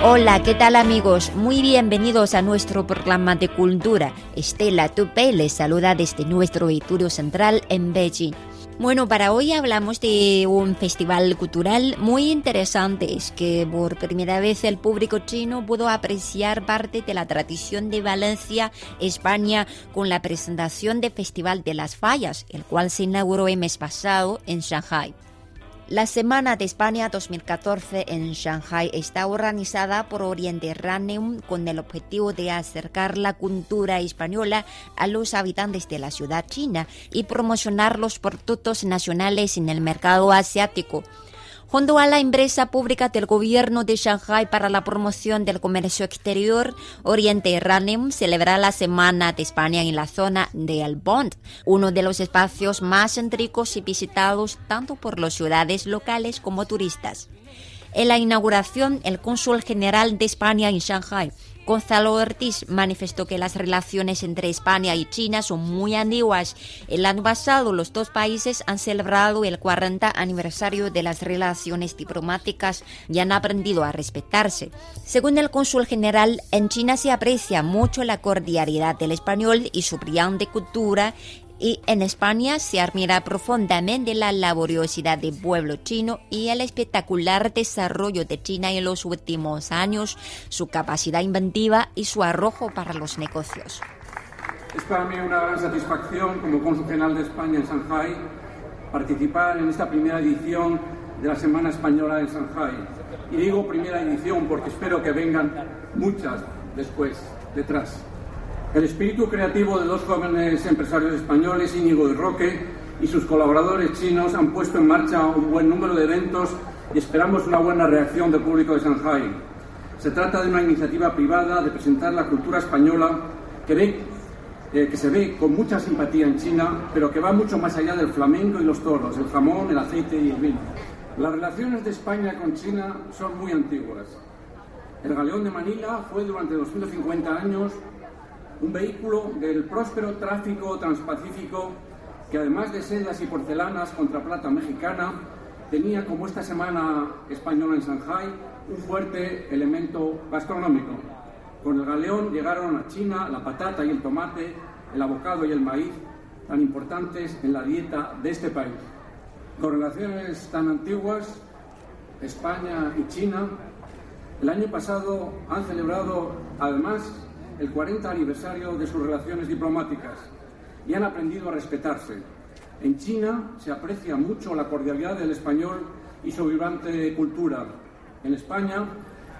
Hola, ¿qué tal amigos? Muy bienvenidos a nuestro programa de cultura. Estela Tupey les saluda desde nuestro estudio central en Beijing. Bueno, para hoy hablamos de un festival cultural muy interesante. Es que por primera vez el público chino pudo apreciar parte de la tradición de Valencia, España, con la presentación del Festival de las Fallas, el cual se inauguró el mes pasado en Shanghai. La Semana de España 2014 en Shanghai está organizada por Oriente Raneum con el objetivo de acercar la cultura española a los habitantes de la ciudad china y promocionar los productos nacionales en el mercado asiático junto a la empresa pública del gobierno de Shanghai para la promoción del comercio exterior, Oriente Ranem celebra la Semana de España en la zona de El Bond, uno de los espacios más céntricos y visitados tanto por las ciudades locales como turistas. En la inauguración, el cónsul general de España en Shanghai, Gonzalo Ortiz manifestó que las relaciones entre España y China son muy antiguas. El año pasado los dos países han celebrado el 40 aniversario de las relaciones diplomáticas y han aprendido a respetarse. Según el cónsul general, en China se aprecia mucho la cordialidad del español y su brillante cultura y en España se admira profundamente la laboriosidad del pueblo chino y el espectacular desarrollo de China en los últimos años, su capacidad inventiva y su arrojo para los negocios. Es para mí una gran satisfacción como cónsul general de España en Shanghai participar en esta primera edición de la Semana Española en Shanghai. Y digo primera edición porque espero que vengan muchas después, detrás. El espíritu creativo de dos jóvenes empresarios españoles, Íñigo y Roque, y sus colaboradores chinos han puesto en marcha un buen número de eventos y esperamos una buena reacción del público de Shanghai. Se trata de una iniciativa privada de presentar la cultura española que, ve, eh, que se ve con mucha simpatía en China, pero que va mucho más allá del flamenco y los toros, el jamón, el aceite y el vino. Las relaciones de España con China son muy antiguas. El galeón de Manila fue durante 250 años un vehículo del próspero tráfico transpacífico que además de sedas y porcelanas contra plata mexicana, tenía como esta semana española en Shanghai un fuerte elemento gastronómico. Con el galeón llegaron a China la patata y el tomate, el abocado y el maíz, tan importantes en la dieta de este país. Con relaciones tan antiguas, España y China, el año pasado han celebrado además el 40 aniversario de sus relaciones diplomáticas y han aprendido a respetarse. En China se aprecia mucho la cordialidad del español y su vibrante cultura. En España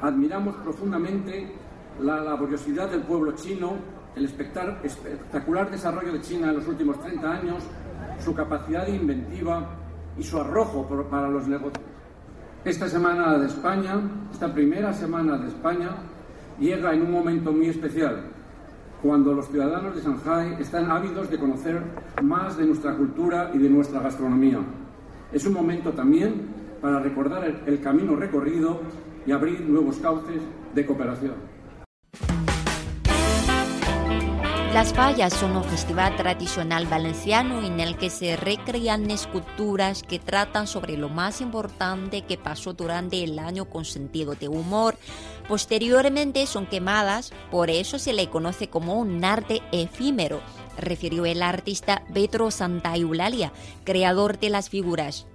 admiramos profundamente la laboriosidad del pueblo chino, el espectacular desarrollo de China en los últimos 30 años, su capacidad inventiva y su arrojo para los negocios. Esta semana de España, esta primera semana de España, llega en un momento muy especial, cuando los ciudadanos de Shanghai están ávidos de conocer más de nuestra cultura y de nuestra gastronomía. Es un momento también para recordar el, camino recorrido y abrir nuevos cauces de cooperación. Las Fallas son un festival tradicional valenciano en el que se recrean esculturas que tratan sobre lo más importante que pasó durante el año con sentido de humor. Posteriormente son quemadas, por eso se le conoce como un arte efímero, refirió el artista Petro Santa Eulalia, creador de las figuras.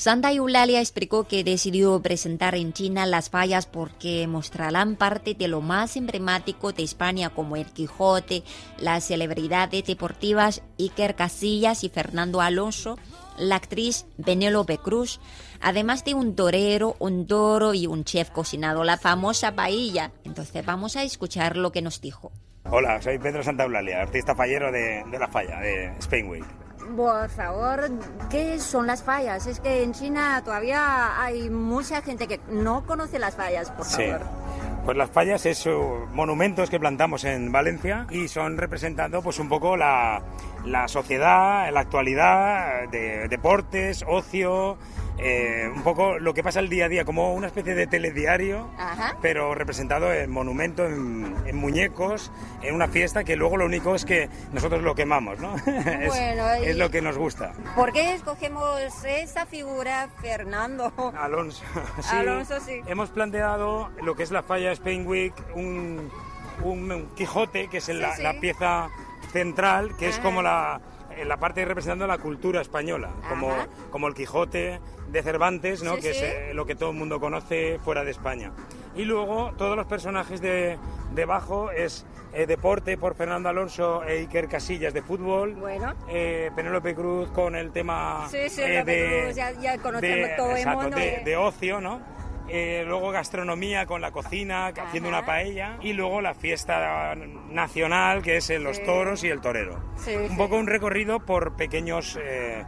Santa Eulalia explicó que decidió presentar en China las fallas porque mostrarán parte de lo más emblemático de España como el Quijote, las celebridades deportivas Iker Casillas y Fernando Alonso, la actriz Penélope Cruz, además de un torero, un toro y un chef cocinado, la famosa paella. Entonces vamos a escuchar lo que nos dijo. Hola, soy Pedro Santa Eulalia, artista fallero de, de La Falla, de Spain Week. Por favor, ¿qué son las fallas? Es que en China todavía hay mucha gente que no conoce las fallas, por Sí. favor. Pues las fallas es uh, monumentos que plantamos en Valencia y son representando pues un poco la, la sociedad, la actualidad de deportes, ocio, eh, un poco lo que pasa el día a día, como una especie de telediario, Ajá. pero representado en monumento, en, en muñecos, en una fiesta que luego lo único es que nosotros lo quemamos, ¿no? es, Bueno, y- es lo que nos gusta. ¿Por qué escogemos esa figura, Fernando? Alonso, sí. Alonso, sí. Hemos planteado lo que es la falla Spain Week, un, un Quijote, que es la, sí. la pieza central, que es como la, eh, la parte representando la cultura española, como, Ajá. como el Quijote de Cervantes, ¿no? Sí, que sí. es eh, lo que todo el mundo conoce fuera de España. Y luego todos los personajes de debajo es eh, deporte por Fernando Alonso e Iker Casillas de fútbol. Bueno. Eh, Penélope Cruz con el tema Sí, de, Cruz, ya- ya de- exacto, de- de ocio, ¿no? Eh, luego gastronomía con la cocina, haciendo una paella. Y luego la fiesta nacional, que es en los Sí. toros y el torero. Sí, un poco un recorrido por pequeños eh,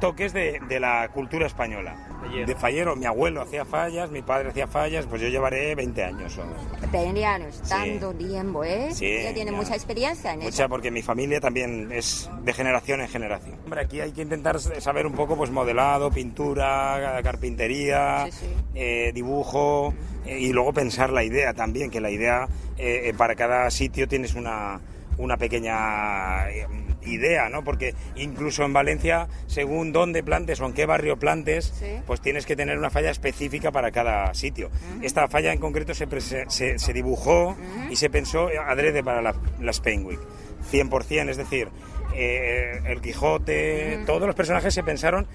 toques de, de la cultura española. De fallero, mi abuelo hacía fallas, mi padre hacía fallas, pues yo llevaré 20 años. o- 20 años, Sí. tanto tiempo, ¿eh? Sí, ya tiene ya. mucha experiencia en Mucha, eso. porque mi familia también es de generación en generación. Hombre, aquí hay que intentar saber un poco pues modelado, pintura, carpintería, Sí, eh, dibujo eh, y luego pensar la idea también, que la idea eh, para cada sitio tienes una, una pequeña idea, ¿no? Porque incluso en Valencia, según dónde plantes o en qué barrio plantes, Sí. pues tienes que tener una falla específica para cada sitio. Esta falla en concreto se, se dibujó y se pensó adrede para la, la Spain Week. 100%, es decir, eh, el Quijote, todos los personajes se pensaron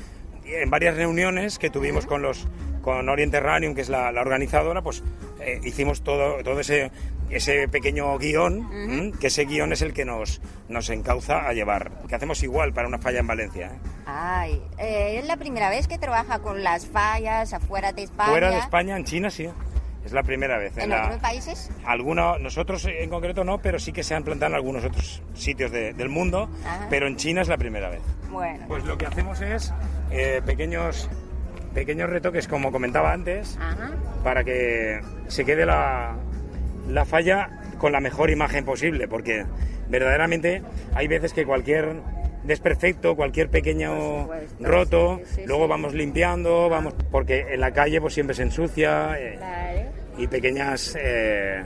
en varias reuniones que tuvimos con los con Orient Terranium, que es la, la organizadora, pues eh, hicimos todo, todo ese, ese pequeño guion, que ese guion es el que nos, nos encauza a llevar, que hacemos igual para una falla en Valencia. ¿eh? Ay, eh, es la primera vez que trabaja con las fallas afuera de España. Fuera de España, en China sí. Es la primera vez. ¿En la- otros países? Algunos, nosotros en concreto no, pero sí que se han plantado en algunos otros sitios de- del mundo, Ajá. pero en China es la primera vez. Bueno. Pues lo que hacemos es eh, pequeños, pequeños retoques, como comentaba antes, Ajá. para que se quede la, la falla con la mejor imagen posible, porque verdaderamente hay veces que cualquier desperfecto, cualquier pequeño supuesto, roto, sí, sí, luego sí. vamos limpiando, vamos porque en la calle pues siempre se ensucia eh, y pequeñas eh,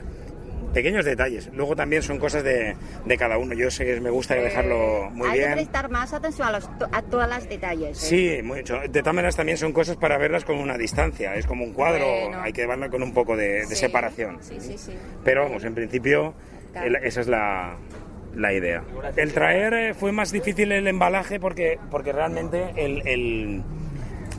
pequeños detalles. Luego también son cosas de, de cada uno. Yo sé que me gusta dejarlo muy Eh, Hay bien. que prestar más atención a, los, a todos los detalles. ¿eh? Sí, mucho. De todas maneras también son cosas para verlas con una distancia. Es como un cuadro, Bueno. hay que verla con un poco de, de Sí, separación. Sí, sí, sí. Pero vamos, en principio Claro. esa es la, la idea. El traer eh, fue más difícil el embalaje porque, porque realmente el, el,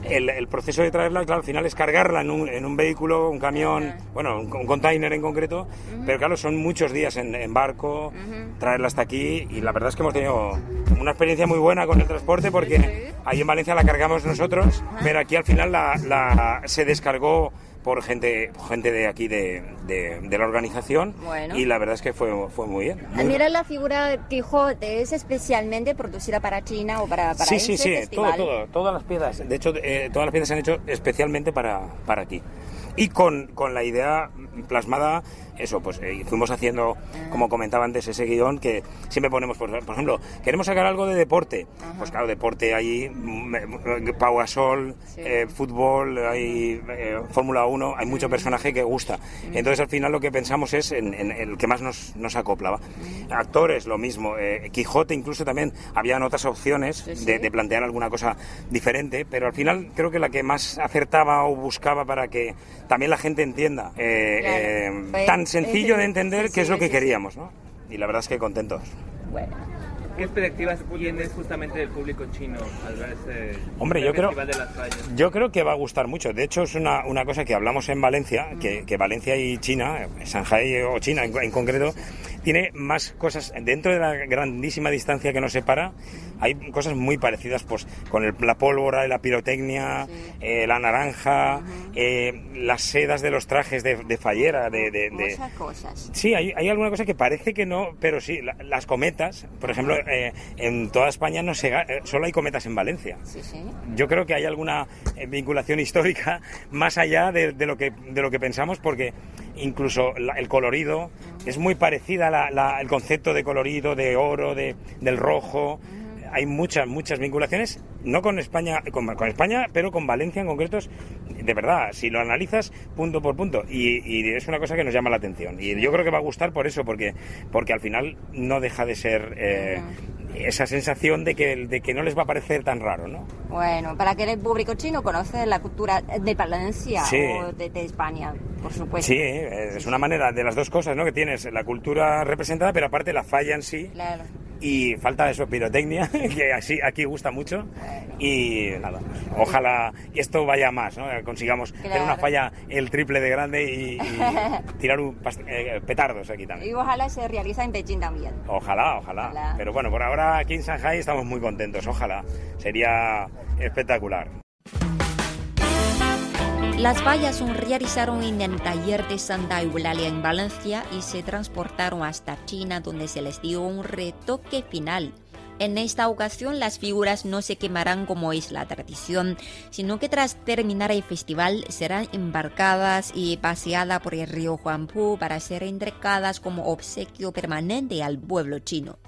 el- el proceso de traerla, claro, al final es cargarla en un, en un vehículo, un camión, bueno, un, un container en concreto, pero claro, son muchos días en, en barco, traerla hasta aquí y la verdad es que hemos tenido una experiencia muy buena con el transporte porque ahí en Valencia la cargamos nosotros, pero aquí al final la, la- se descargó por gente, gente de aquí de, de- de la organización Bueno. y la verdad es que fue, fue muy bien. Ah, Mira la figura Quijote, ¿es especialmente producida para China o para, para sí, sí, sí, todo, festival? todo, todas las piezas. De hecho, eh, todas las piezas se han hecho especialmente para, para aquí. Y con, con la idea plasmada, eso, pues eh, fuimos haciendo, como comentaba antes, ese guion que siempre ponemos, por, por ejemplo, queremos sacar algo de deporte. Pues claro, deporte hay mm, Pau Gasol, Sí. eh, fútbol, hay eh, Fórmula 1, hay mucho personaje que gusta. Entonces al final lo que pensamos es en, en el que más nos, nos acoplaba. Actores, lo mismo. eh, Quijote incluso también habían otras opciones Sí, sí. de, de plantear alguna cosa diferente, pero al final creo que la que más acertaba o buscaba para que también la gente entienda, eh, Claro. eh, tan sencillo de entender qué es lo que queríamos, ¿no? Y la verdad es que contentos. Bueno. ¿Qué expectativas tienes justamente del público chino al ver este Hombre, yo creo, de las Fallas? yo creo que va a gustar mucho. De hecho, es una, una cosa que hablamos en Valencia, que, que Valencia y China, eh, Shanghai o China en, en concreto, tiene más cosas dentro de la grandísima distancia que nos separa. Hay cosas muy parecidas, pues, con el- la pólvora, la pirotecnia, eh, la naranja, eh, las sedas de los trajes de, de fallera, de, de- de- Muchas cosas. Sí, hay, hay alguna cosa que parece que no, pero sí, la- las cometas, por ejemplo, eh, en toda España no se, eh, solo hay cometas en Valencia. Sí, sí. Yo creo que hay alguna eh, vinculación histórica más allá de, de lo, que, de lo que pensamos, porque incluso la- el colorido es muy parecida la- la- el concepto de colorido, de oro, de, del rojo. Hay muchas, muchas vinculaciones, no con España, con, con España, pero con Valencia en concretos, de verdad, si lo analizas punto por punto, y, y es una cosa que nos llama la atención. Y yo creo que va a gustar por eso, porque, porque al final no deja de ser eh, esa sensación de que, de que no les va a parecer tan raro, ¿no? Bueno, para que el público chino conoce la cultura de Valencia Sí. o de, de España, por supuesto. Sí, es una manera de las dos cosas, ¿no? Que tienes la cultura representada, pero aparte la falla en sí. Claro. Y falta eso, pirotecnia, que así aquí gusta mucho. Y nada, ojalá que esto vaya más, ¿no? Consigamos tener una Claro. falla el triple de grande y, y tirar un eh, petardos aquí también. Y ojalá se realiza en Beijing también. Ojalá, ojalá, Ojalá. Pero bueno, por ahora aquí en Shanghai estamos muy contentos, ojalá. Sería espectacular. Las vallas realizaron en el taller de Santa Eulalia en Valencia y se transportaron hasta China donde se les dio un retoque final. En esta ocasión las figuras no se quemarán como es la tradición, sino que tras terminar el festival serán embarcadas y paseadas por el río Huangpu para ser entregadas como obsequio permanente al pueblo chino.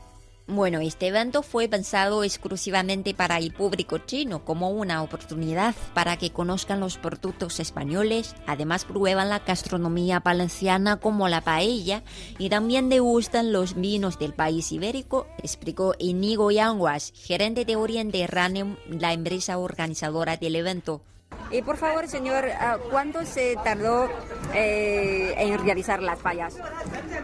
Bueno, este evento fue pensado exclusivamente para el público chino como una oportunidad para que conozcan los productos españoles, además prueban la gastronomía valenciana como la paella y también degustan los vinos del país ibérico, explicó Inigo Yanguas, gerente de Oriente Ranem, la empresa organizadora del evento. Y por favor, señor, ah, ¿cuánto se tardó eh, en realizar las fallas?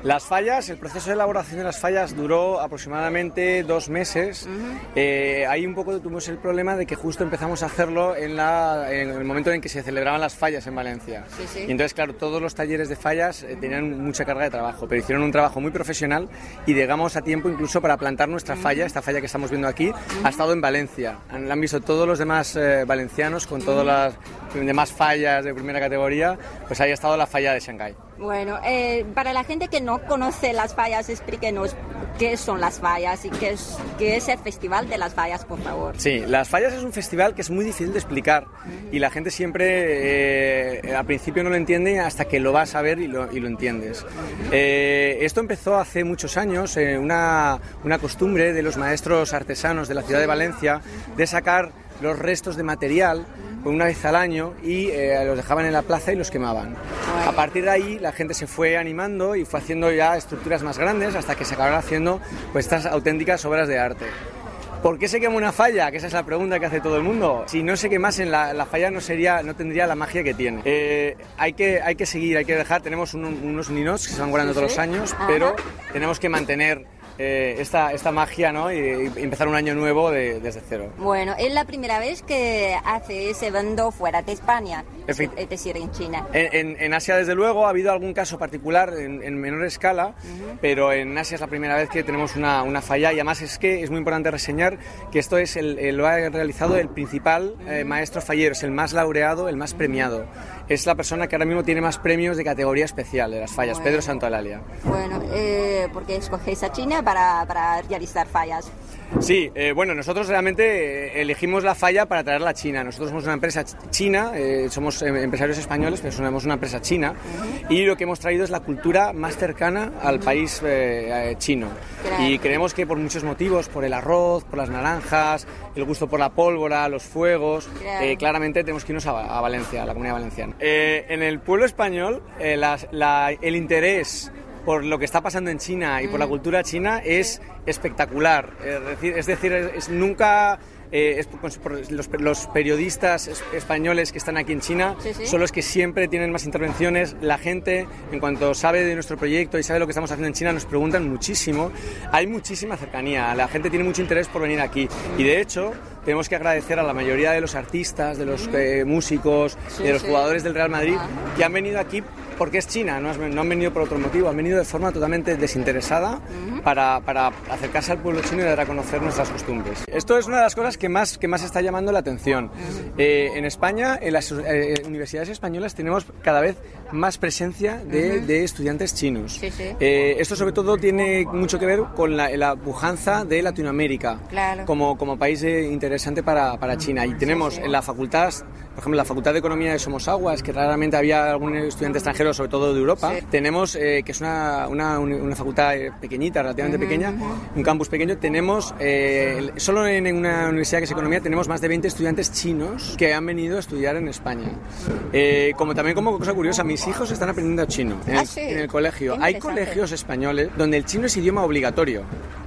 Las fallas, el proceso de elaboración de las fallas duró aproximadamente dos meses. Eh, ahí un poco tuvimos el problema de que justo empezamos a hacerlo en, la- en el momento en que se celebraban las fallas en Valencia. Sí, sí. Y entonces, claro, todos los talleres de fallas eh, tenían mucha carga de trabajo, pero hicieron un trabajo muy profesional y llegamos a tiempo incluso para plantar nuestra falla, esta falla que estamos viendo aquí, ha estado en Valencia. Han- La han visto todos los demás eh, valencianos con todas las demás fallas de primera categoría, pues ahí ha estado la falla de Shanghái. Bueno, eh, para la gente que no conoce las fallas, explíquenos qué son las fallas y qué es, qué es el Festival de las Fallas, por favor. Sí, Las Fallas es un festival que es muy difícil de explicar y la gente siempre eh, al principio no lo entiende hasta que lo vas a ver y lo, y lo entiendes. Eh, esto empezó hace muchos años, una, una costumbre de los maestros artesanos de la ciudad de Valencia de sacar los restos de material una vez al año y eh, los dejaban en la plaza y los quemaban. A partir de ahí la gente se fue animando y fue haciendo ya estructuras más grandes hasta que se acabaron haciendo pues, estas auténticas obras de arte. ¿Por qué se quema una falla? Que esa es la pregunta que hace todo el mundo. Si no se quemasen, la, la falla no, sería, no tendría la magia que tiene. Eh, hay, que, hay que seguir, hay que dejar. Tenemos un- unos ninos que se van guardando Sí, todos sí. los años, Ajá. pero tenemos que mantener eh, esta, esta magia ¿no? y, y empezar un año nuevo de- desde cero. Bueno, es la primera vez que hace ese evento fuera de España, Efect- es decir, en China. En, en- en Asia, desde luego, ha habido algún caso particular en, en menor escala, pero en Asia es la primera vez que tenemos una, una falla y además es que es muy importante reseñar que esto es el, el- lo ha realizado el principal eh, maestro fallero, es el más laureado, el más premiado. Es la persona que ahora mismo tiene más premios de categoría especial de las fallas, Bueno. Pedro Santolalia. Bueno, eh, porque escogéis a China para, para realizar fallas. Sí, eh, bueno, nosotros realmente eh, elegimos la falla para traerla a China. Nosotros somos una empresa ch- china, eh, somos eh, empresarios españoles, pero somos una empresa china y lo que hemos traído es la cultura más cercana al país eh, chino. Claro. Y creemos que por muchos motivos, por el arroz, por las naranjas, el gusto por la pólvora, los fuegos, Claro. claramente tenemos que irnos a, a Valencia, a la comunidad valenciana. En el pueblo español, la- el interés por lo que está pasando en China y por la cultura china es espectacular. Es decir, es, decir, es- nunca eh, es por, los, los, periodistas españoles que están aquí en China son los que siempre tienen más intervenciones. La gente, en cuanto sabe de nuestro proyecto y sabe lo que estamos haciendo en China, nos preguntan muchísimo. Hay muchísima cercanía, la gente tiene mucho interés por venir aquí. Y de hecho, tenemos que agradecer a la mayoría de los artistas, de los eh, músicos, de los jugadores del Real Madrid que han venido aquí porque es China, no, han venido por otro motivo, han venido de forma totalmente desinteresada para, para, acercarse al pueblo chino y dar a conocer nuestras costumbres. Esto es una de las cosas que más, que más está llamando la atención. Eh, en España, en las eh, universidades españolas, tenemos cada vez más presencia de, estudiantes chinos. Eh, esto sobre todo tiene mucho que ver con la, la pujanza de Latinoamérica como, como país interesante para, para China. Y tenemos en la facultad, por ejemplo, la Facultad de Economía de Somosaguas, que raramente había algún estudiante extranjero, sobre todo de Europa, tenemos, que es una, una, una facultad pequeñita, relativamente pequeña, un campus pequeño, tenemos, eh, solo en una universidad que es economía, tenemos más de 20 estudiantes chinos que han venido a estudiar en España. Eh, como también como cosa curiosa, mis hijos están aprendiendo chino en, el, ah, colegio. Hay colegios españoles donde el chino es idioma obligatorio.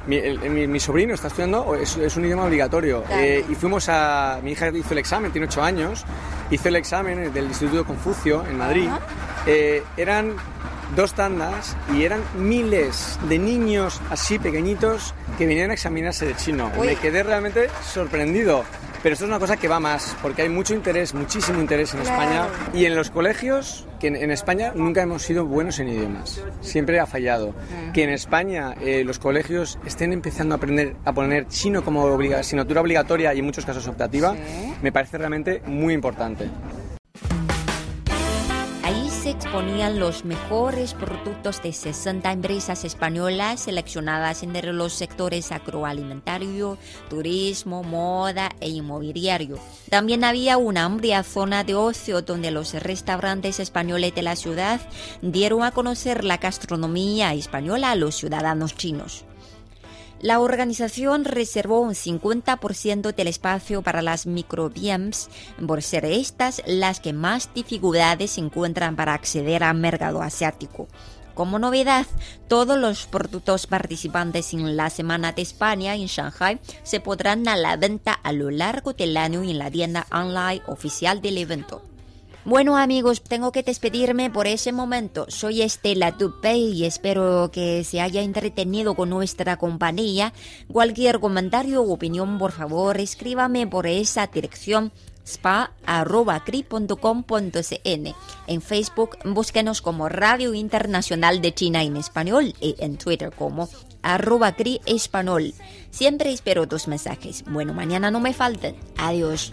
Mi, sobrino está estudiando, es, un idioma obligatorio. Eh, y fuimos a. Mi hija hizo el examen, tiene 8 años, hizo el examen del Instituto Confucio en Madrid. eran dos tandas y eran miles de niños así pequeñitos que vinieron a examinarse de chino. Me quedé realmente sorprendido. Pero esto es una cosa que va más, porque hay mucho interés, muchísimo interés en España y en los colegios, que en, España nunca hemos sido buenos en idiomas, siempre ha fallado. Mm. Que en España eh, los colegios estén empezando a aprender a poner chino como asignatura obligatoria y en muchos casos optativa, me parece realmente muy importante exponían los mejores productos de 60 empresas españolas seleccionadas entre los sectores agroalimentario, turismo, moda e inmobiliario. También había una amplia zona de ocio donde los restaurantes españoles de la ciudad dieron a conocer la gastronomía española a los ciudadanos chinos. La organización reservó un 50% del espacio para las microbiems, por ser estas las que más dificultades encuentran para acceder al mercado asiático. Como novedad, todos los productos participantes en la Semana de España en Shanghai se podrán a la venta a lo largo del año en la tienda online oficial del evento. Bueno amigos, tengo que despedirme por ese momento. Soy Estela Tupey y espero que se haya entretenido con nuestra compañía. Cualquier comentario o opinión, por favor, escríbame por esa dirección spa.cri.com.cn. En Facebook, búsquenos como Radio Internacional de China en Español y en Twitter como arroba cri español. Siempre espero tus mensajes. Bueno, mañana no me falten. Adiós.